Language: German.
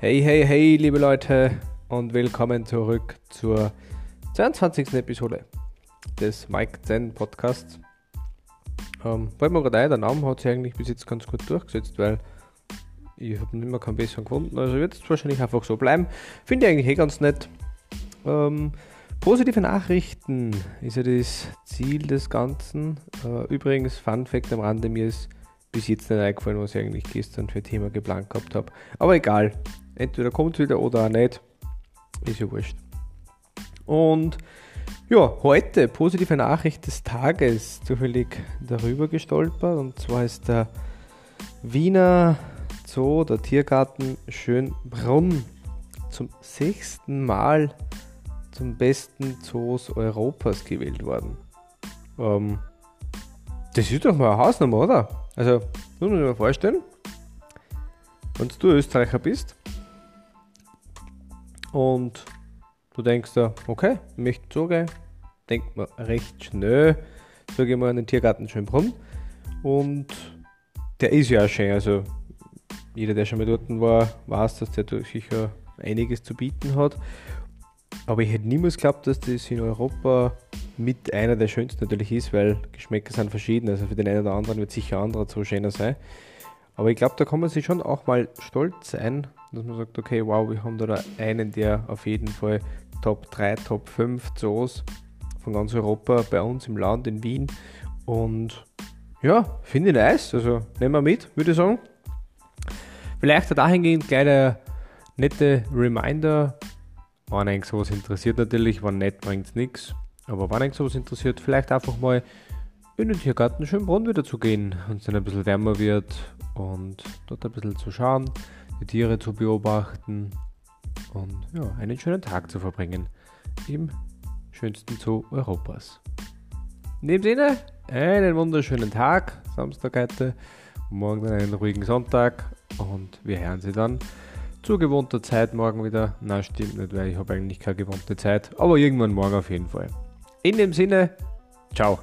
Hey, hey, hey, liebe Leute und willkommen zurück zur 22. Episode des Mike Zen Podcasts. Ähm, fällt mir gerade ein, der Name hat sich eigentlich bis jetzt ganz gut durchgesetzt, weil ich habe nicht mehr keinen besseren gefunden, also wird es wahrscheinlich einfach so bleiben. Finde ich eigentlich eh ganz nett. Ähm, positive Nachrichten ist ja das Ziel des Ganzen. Äh, übrigens, Fun Fact am Rande, mir ist bis jetzt nicht eingefallen, was ich eigentlich gestern für ein Thema geplant gehabt habe. Aber egal, Entweder kommt wieder oder auch nicht. Ist ja wurscht. Und ja, heute positive Nachricht des Tages zufällig darüber gestolpert. Und zwar ist der Wiener Zoo, der Tiergarten Schönbrunn, zum sechsten Mal zum besten Zoos Europas gewählt worden. Ähm, das ist doch mal eine Hausnummer, oder? Also, muss man sich mal vorstellen, wenn du Österreicher bist und du denkst da, okay, ich möchte zugehen, denkt man recht schnell, sage ich mal, an den Tiergarten Schönbrunn. Und der ist ja auch schön, also jeder, der schon mal dort war, weiß, dass der sicher einiges zu bieten hat. Aber ich hätte niemals geglaubt, dass das in Europa mit einer der schönsten natürlich ist, weil Geschmäcker sind verschieden. Also für den einen oder anderen wird sicher anderer so schöner sein. Aber ich glaube, da kann man sich schon auch mal stolz sein, dass man sagt, okay, wow, wir haben da einen, der auf jeden Fall Top 3, Top 5 Zoos von ganz Europa bei uns im Land in Wien. Und ja, finde ich nice. Also nehmen wir mit, würde ich sagen. Vielleicht dahingehend kleine nette Reminder. Eigentlich sowas interessiert natürlich, wenn nicht, bringt es nichts. Aber wenn eigentlich sowas interessiert, vielleicht einfach mal in den Tiergarten Schönbrunn wieder zu gehen, wenn es dann ein bisschen wärmer wird und dort ein bisschen zu schauen, die Tiere zu beobachten und ja, einen schönen Tag zu verbringen im schönsten Zoo Europas. In dem Sinne, einen wunderschönen Tag, Samstag heute, morgen dann einen ruhigen Sonntag und wir hören Sie dann zu gewohnter Zeit morgen wieder. Na, stimmt nicht, weil ich habe eigentlich keine gewohnte Zeit, aber irgendwann morgen auf jeden Fall. In dem Sinne, ciao.